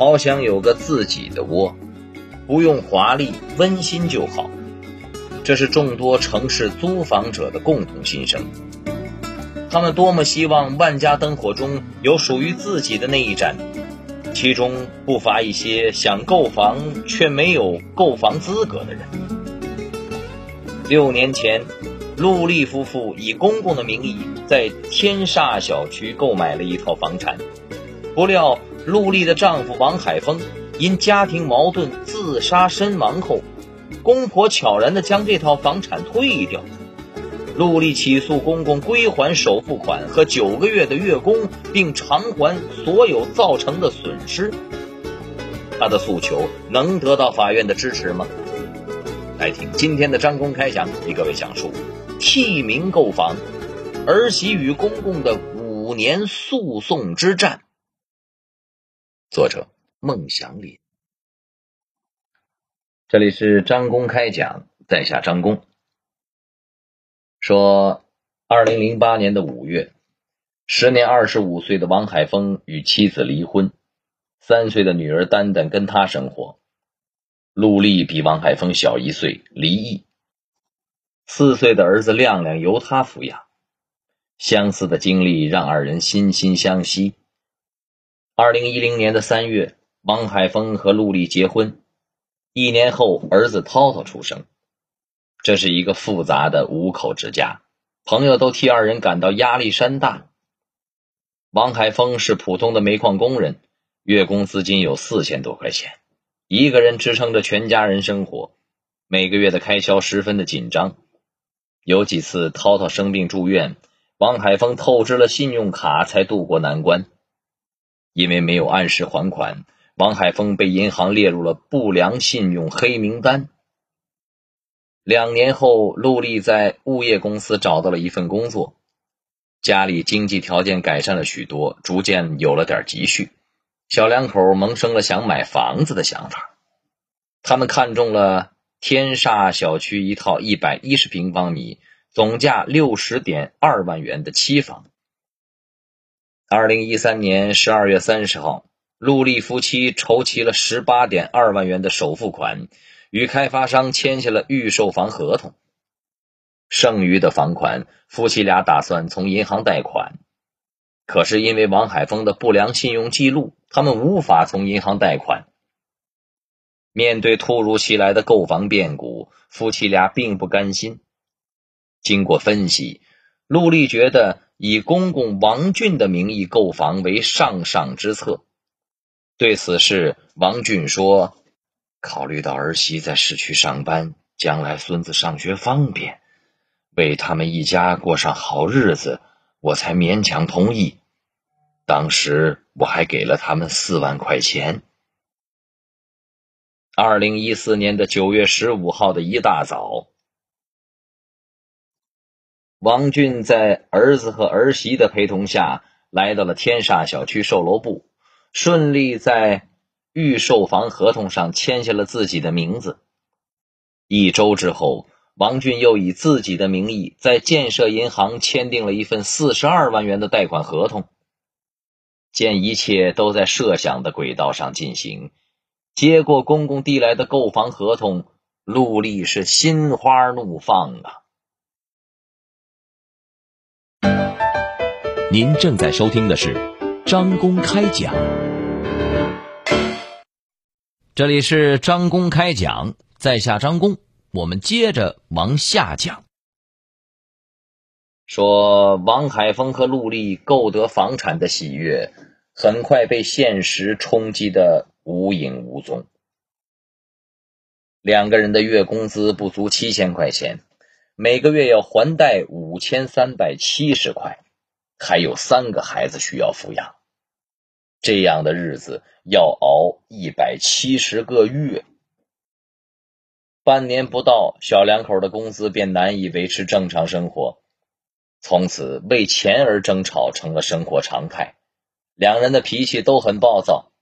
好想有个自己的窝，不用华丽，温馨就好。这是众多城市租房者的共同心声。他们多么希望万家灯火中有属于自己的那一盏，其中不乏一些想购房却没有购房资格的人。六年前，陆丽夫妇以公公的名义在天煞小区购买了一套房产，不料陆丽的丈夫王海峰因家庭矛盾自杀身亡后。公婆悄然地将这套房产退掉，陆丽起诉公公归还首付款和九个月的月供，并偿还所有造成的损失。他的诉求能得到法院的支持吗？来听今天的张公开讲，给各位讲述替名购房，儿媳与公公的五年诉讼之战。作者：孟祥林。这里是张公开讲，在下张公。说，二零零八年的五月，时年二十五岁的王海峰与妻子离婚，三岁的女儿丹丹跟他生活。陆丽比王海峰小一岁，离异。四岁的儿子亮亮由他抚养。相似的经历让二人惺惺相惜。二零一零年的三月，王海峰和陆丽结婚。一年后，儿子涛涛出生。这是一个复杂的五口之家，朋友都替二人感到压力山大。王海峰是普通的煤矿工人，月工资仅有四千多块钱，一个人支撑着全家人生活，每个月的开销十分的紧张。有几次涛涛生病住院，王海峰透支了信用卡才渡过难关，因为没有按时还款。王海峰被银行列入了不良信用黑名单。两年后，陆丽在物业公司找到了一份工作，家里经济条件改善了许多，逐渐有了点积蓄，小两口萌生了想买房子的想法。他们看中了天煞小区一套一百一十平方米、总价六十点二万元的期房。二零一三年十二月三十号。陆丽夫妻筹齐了十八点二万元的首付款，与开发商签下了预售房合同。剩余的房款，夫妻俩打算从银行贷款。可是因为王海峰的不良信用记录，他们无法从银行贷款。面对突如其来的购房变故，夫妻俩并不甘心。经过分析，陆丽觉得以公公王俊的名义购房为上上之策。对此事，王俊说：“考虑到儿媳在市区上班，将来孙子上学方便，为他们一家过上好日子，我才勉强同意。当时我还给了他们四万块钱。”二零一四年的九月十五号的一大早，王俊在儿子和儿媳的陪同下来到了天煞小区售楼部。顺利在预售房合同上签下了自己的名字。一周之后，王俊又以自己的名义在建设银行签订了一份四十二万元的贷款合同。见一切都在设想的轨道上进行，接过公公递来的购房合同，陆丽是心花怒放啊！您正在收听的是张公开讲。这里是张公开讲，在下张公，我们接着往下讲。说王海峰和陆丽购得房产的喜悦，很快被现实冲击的无影无踪。两个人的月工资不足七千块钱，每个月要还贷五千三百七十块，还有三个孩子需要抚养，这样的日子。要熬一百七十个月，半年不到，小两口的工资便难以维持正常生活。从此，为钱而争吵成了生活常态。两人的脾气都很暴躁，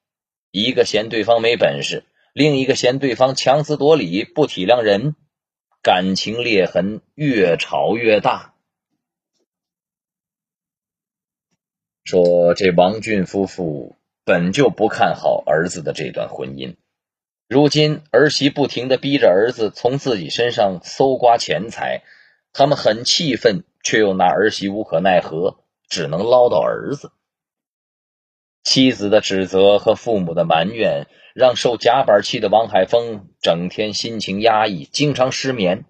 一个嫌对方没本事，另一个嫌对方强词夺理、不体谅人，感情裂痕越吵越大。说这王俊夫妇。本就不看好儿子的这段婚姻，如今儿媳不停的逼着儿子从自己身上搜刮钱财，他们很气愤，却又拿儿媳无可奈何，只能唠叨儿子。妻子的指责和父母的埋怨，让受夹板气的王海峰整天心情压抑，经常失眠。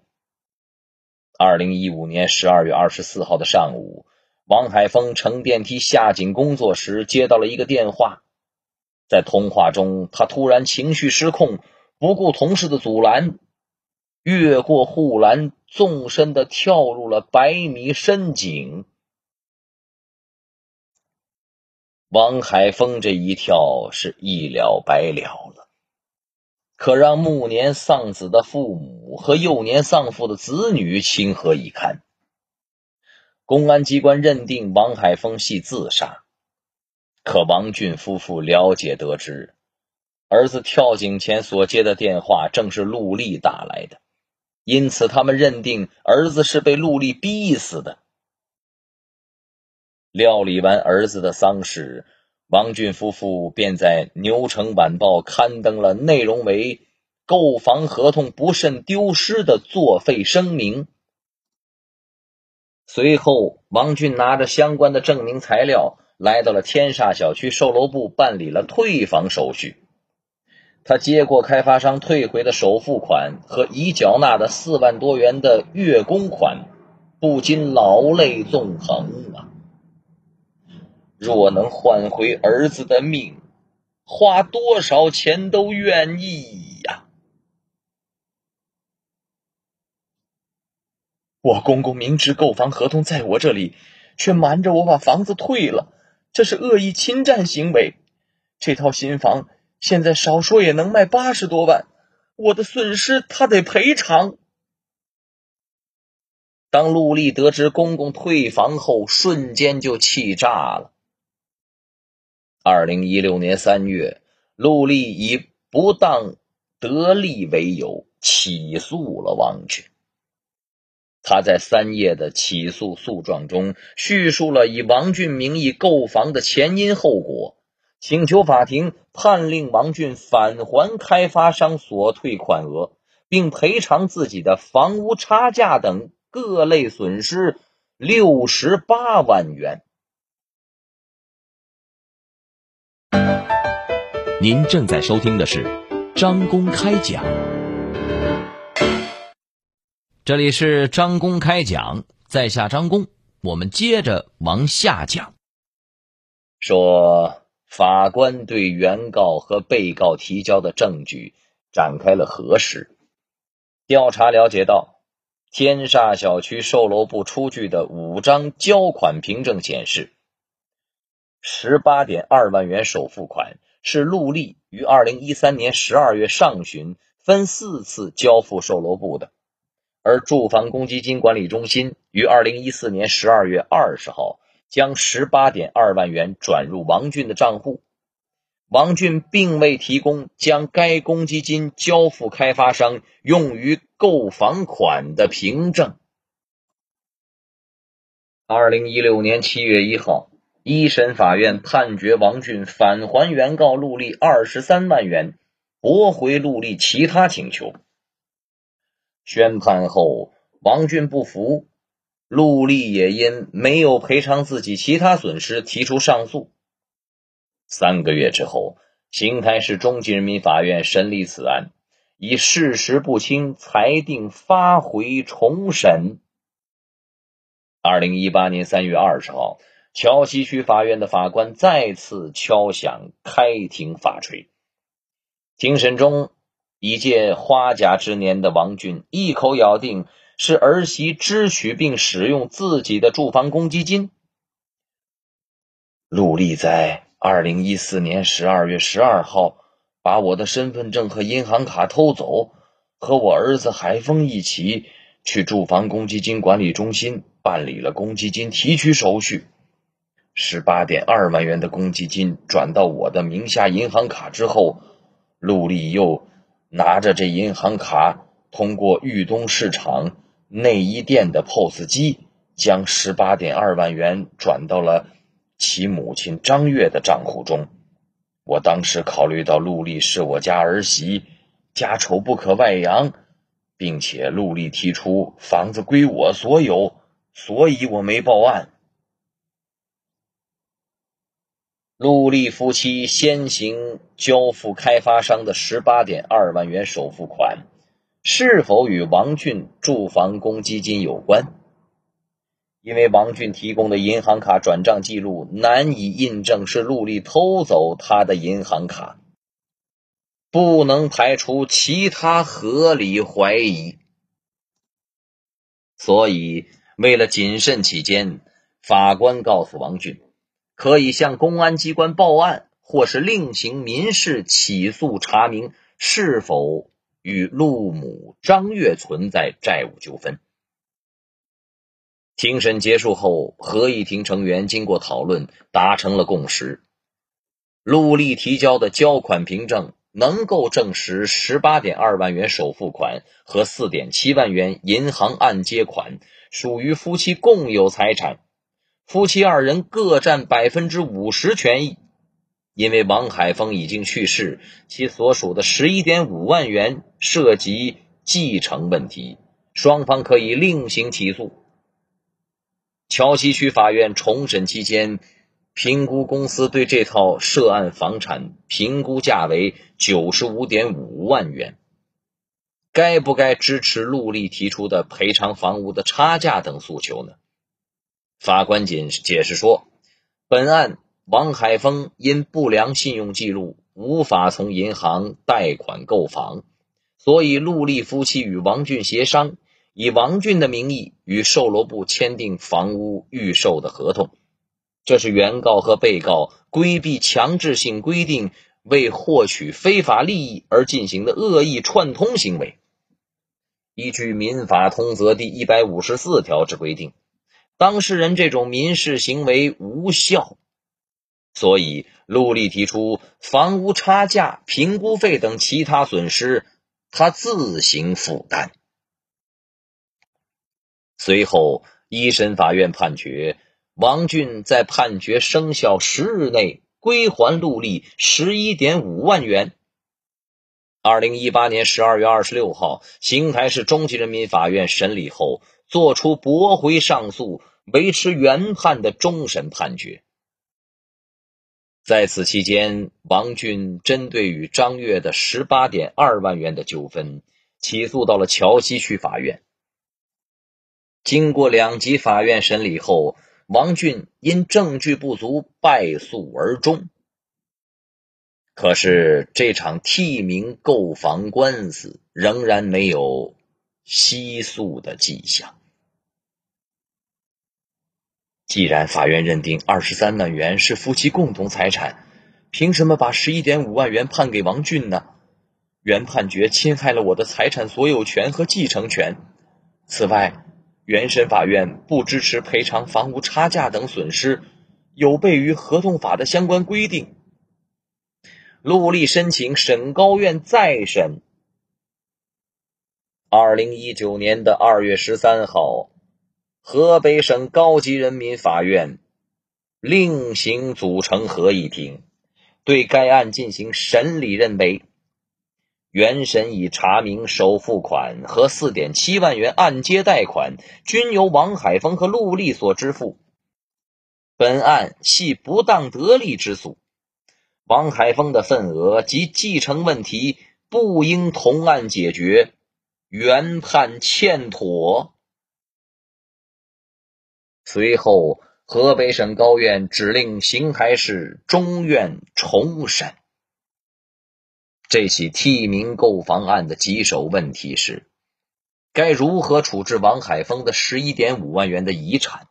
二零一五年十二月二十四号的上午，王海峰乘电梯下井工作时，接到了一个电话。在通话中，他突然情绪失控，不顾同事的阻拦，越过护栏，纵身的跳入了百米深井。王海峰这一跳是一了百了了，可让暮年丧子的父母和幼年丧父的子女情何以堪？公安机关认定王海峰系自杀，可王俊夫妇了解得知，儿子跳井前所接的电话正是陆丽打来的，因此他们认定儿子是被陆丽逼死的。料理完儿子的丧事，王俊夫妇便在《牛城晚报》刊登了内容为“购房合同不慎丢失”的作废声明。随后，王俊拿着相关的证明材料，来到了天煞小区售楼部办理了退房手续。他接过开发商退回的首付款和已缴纳的四万多元的月供款，不禁老泪纵横啊！若能换回儿子的命，花多少钱都愿意呀！我公公明知购房合同在我这里，却瞒着我把房子退了，这是恶意侵占行为。这套新房现在少说也能卖八十多万，我的损失他得赔偿。当陆丽得知公公退房后，瞬间就气炸了。二零一六年三月，陆丽以不当得利为由起诉了王俊。他在三页的起诉诉状中叙述了以王俊名义购房的前因后果，请求法庭判令王俊返还开发商所退款额，并赔偿自己的房屋差价等各类损失六十八万元。您正在收听的是张公开讲，这里是张公开讲，在下张公，我们接着往下讲。说法官对原告和被告提交的证据展开了核实，调查了解到，天煞小区售楼部出具的五张交款凭证显示，十八点二万元首付款。是陆丽于二零一三年十二月上旬分四次交付售楼部的，而住房公积金管理中心于二零一四年十二月二十号将十八点二万元转入王俊的账户，王俊并未提供将该公积金交付开发商用于购房款的凭证。二零一六年七月一号。一审法院判决王俊返还原告陆丽二十三万元，驳回陆丽其他请求。宣判后，王俊不服，陆丽也因没有赔偿自己其他损失提出上诉。三个月之后，邢台市中级人民法院审理此案，以事实不清裁定发回重审。二零一八年三月二十号。桥西区法院的法官再次敲响开庭法锤。庭审中，已届花甲之年的王俊一口咬定是儿媳支取并使用自己的住房公积金。陆丽在二零一四年十二月十二号把我的身份证和银行卡偷走，和我儿子海峰一起去住房公积金管理中心办理了公积金提取手续。十八点二万元的公积金转到我的名下银行卡之后，陆丽又拿着这银行卡，通过豫东市场内衣店的 POS 机，将十八点二万元转到了其母亲张月的账户中。我当时考虑到陆丽是我家儿媳，家丑不可外扬，并且陆丽提出房子归我所有，所以我没报案。陆丽夫妻先行交付开发商的十八点二万元首付款，是否与王俊住房公积金有关？因为王俊提供的银行卡转账记录难以印证是陆丽偷走他的银行卡，不能排除其他合理怀疑，所以为了谨慎起见，法官告诉王俊。可以向公安机关报案，或是另行民事起诉，查明是否与陆母张月存在债务纠纷。庭审结束后，合议庭成员经过讨论，达成了共识：陆丽提交的交款凭证能够证实十八点二万元首付款和四点七万元银行按揭款属于夫妻共有财产。夫妻二人各占百分之五十权益，因为王海峰已经去世，其所属的十一点五万元涉及继承问题，双方可以另行起诉。桥西区法院重审期间，评估公司对这套涉案房产评估价为九十五点五万元，该不该支持陆丽提出的赔偿房屋的差价等诉求呢？法官解解释说，本案王海峰因不良信用记录无法从银行贷款购房，所以陆丽夫妻与王俊协商，以王俊的名义与售楼部签订房屋预售的合同。这是原告和被告规避强制性规定，为获取非法利益而进行的恶意串通行为。依据《民法通则》第一百五十四条之规定。当事人这种民事行为无效，所以陆丽提出房屋差价、评估费等其他损失，他自行负担。随后，一审法院判决王俊在判决生效十日内归还陆丽十一点五万元。二零一八年十二月二十六号，邢台市中级人民法院审理后作出驳回上诉。维持原判的终审判决。在此期间，王俊针对与张月的十八点二万元的纠纷，起诉到了桥西区法院。经过两级法院审理后，王俊因证据不足败诉而终。可是，这场替名购房官司仍然没有息诉的迹象。既然法院认定二十三万元是夫妻共同财产，凭什么把十一点五万元判给王俊呢？原判决侵害了我的财产所有权和继承权。此外，原审法院不支持赔偿房屋差价等损失，有悖于合同法的相关规定。陆丽申请省高院再审。二零一九年的二月十三号。河北省高级人民法院另行组成合议庭，对该案进行审理，认为原审已查明首付款和四点七万元按揭贷款均由王海峰和陆丽所支付，本案系不当得利之诉，王海峰的份额及继承问题不应同案解决，原判欠妥。随后，河北省高院指令邢台市中院重审这起替名购房案的棘手问题是：该如何处置王海峰的十一点五万元的遗产？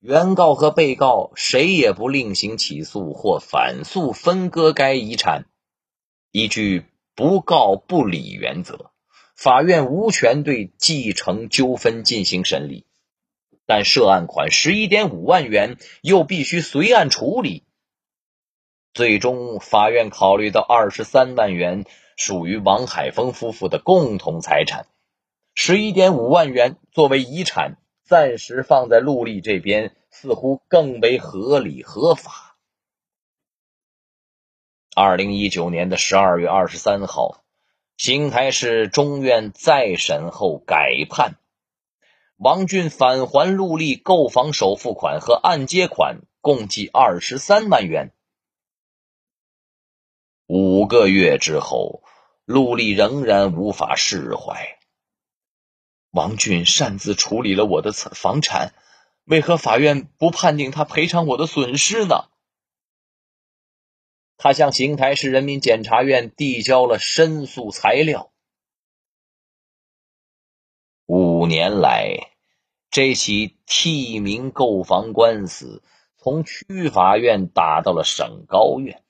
原告和被告谁也不另行起诉或反诉分割该遗产。依据不告不理原则，法院无权对继承纠纷进行审理。但涉案款十一点五万元又必须随案处理。最终，法院考虑到二十三万元属于王海峰夫妇的共同财产，十一点五万元作为遗产，暂时放在陆丽这边似乎更为合理合法。二零一九年的十二月二十三号，邢台市中院再审后改判，王俊返还陆丽购房首付款和按揭款共计二十三万元。五个月之后，陆丽仍然无法释怀。王俊擅自处理了我的房产，为何法院不判定他赔偿我的损失呢？他向邢台市人民检察院递交了申诉材料。年来，这起替名购房官司从区法院打到了省高院，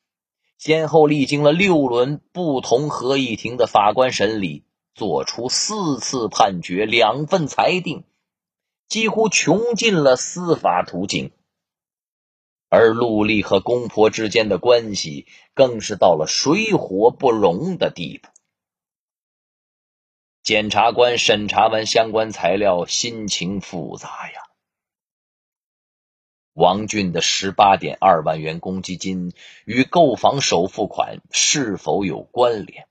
先后历经了六轮不同合议庭的法官审理。做出四次判决，两份裁定，几乎穷尽了司法途径。而陆丽和公婆之间的关系更是到了水火不容的地步。检察官审查完相关材料，心情复杂呀。王俊的十八点二万元公积金与购房首付款是否有关联？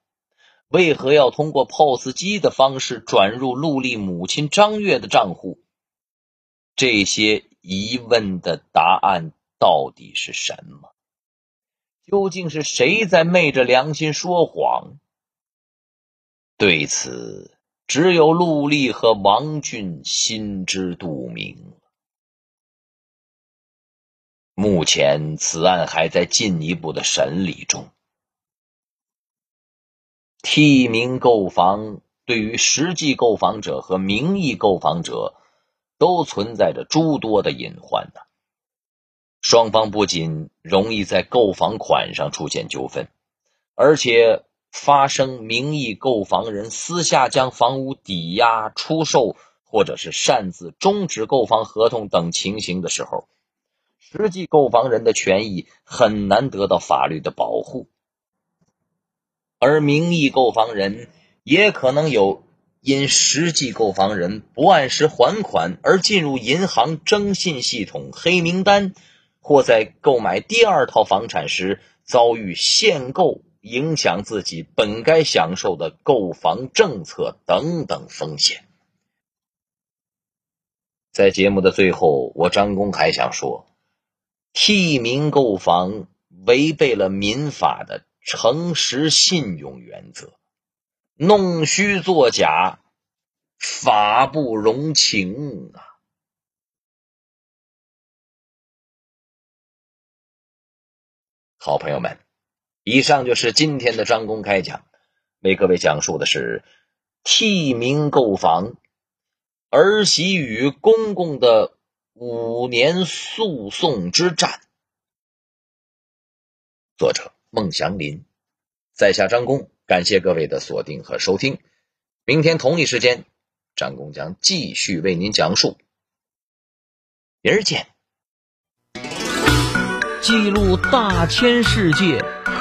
为何要通过 POS 机的方式转入陆丽母亲张月的账户？这些疑问的答案到底是什么？究竟是谁在昧着良心说谎？对此，只有陆丽和王俊心知肚明。目前，此案还在进一步的审理中。替名购房对于实际购房者和名义购房者都存在着诸多的隐患的。双方不仅容易在购房款上出现纠纷，而且发生名义购房人私下将房屋抵押出售，或者是擅自终止购房合同等情形的时候，实际购房人的权益很难得到法律的保护。而名义购房人也可能有因实际购房人不按时还款而进入银行征信系统黑名单，或在购买第二套房产时遭遇限购，影响自己本该享受的购房政策等等风险。在节目的最后，我张工还想说，替民购房违背了民法的。诚实信用原则，弄虚作假，法不容情啊！好朋友们，以上就是今天的张公开讲，为各位讲述的是替名购房儿媳与公公的五年诉讼之战。作者。孟祥林，在下张工，感谢各位的锁定和收听。明天同一时间，张工将继续为您讲述。明儿见。记录大千世界，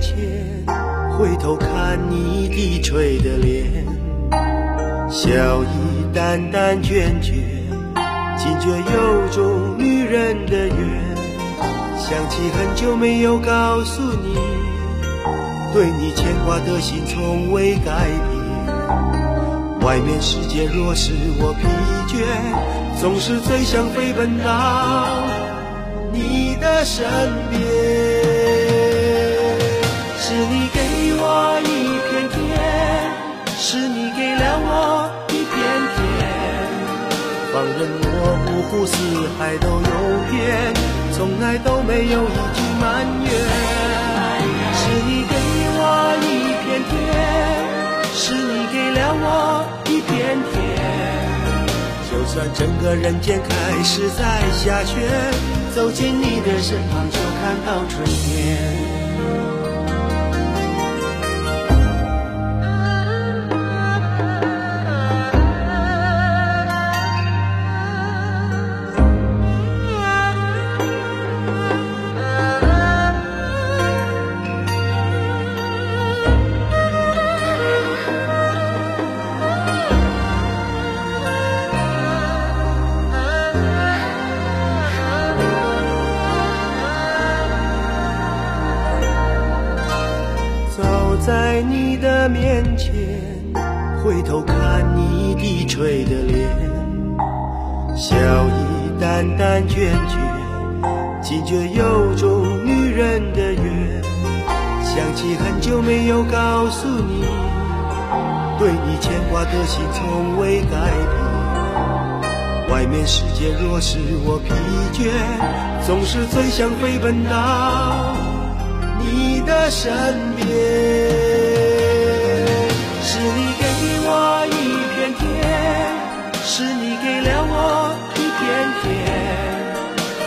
前。回头看你低垂的脸，笑意淡淡倦倦，惊觉有种女人的缘。想起很久没有告诉你，对你牵挂的心从未改变。外面世界若使我疲倦，总是最想飞奔到你的身边。湖四海都有缘，从来都没有一句埋怨。是你给我一片天，是你给了我一片天。就算整个人间开始在下雪，走进你的身旁就看到春天。的心从未改变。外面世界若使我疲倦，总是最想飞奔到你的身边。是你给我一片天，是你给了我一片天，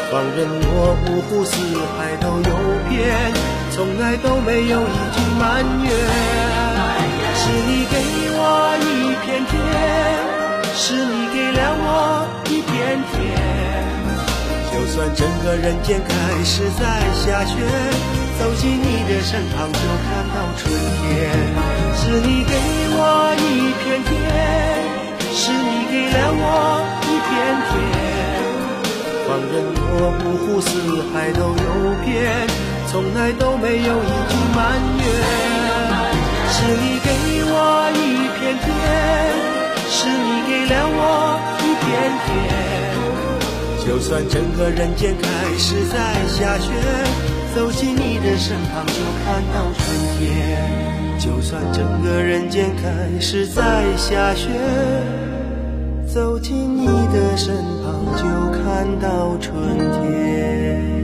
放任我五湖四海都游遍，从来都没有一句埋怨。是你给我一片天，是你给了我一片天，就算整个人间开始在下雪，走进你的身旁就看到春天。是你给我一片天。是你给了我一片天，放任我五湖四海都游遍，从来都没有一句埋怨。是你给我一片天，是你给了我一片天，就算整个人间开始在下雪，走进你的身旁就看到春天。就算整个人间开始在下雪。走进你的身旁，就看到春天。